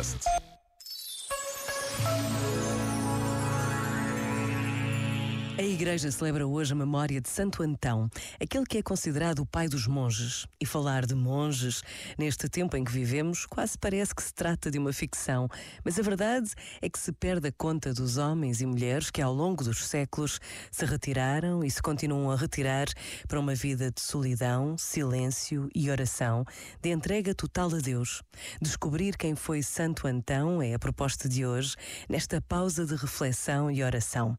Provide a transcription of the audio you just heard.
Podcast. A Igreja celebra hoje a memória de Santo Antão, aquele que é considerado o pai dos monges. E falar de monges, neste tempo em que vivemos, quase parece que se trata de uma ficção. Mas a verdade é que se perde a conta dos homens e mulheres que, ao longo dos séculos, se retiraram e se continuam a retirar para uma vida de solidão, silêncio e oração, de entrega total a Deus. Descobrir quem foi Santo Antão é a proposta de hoje, nesta pausa de reflexão e oração.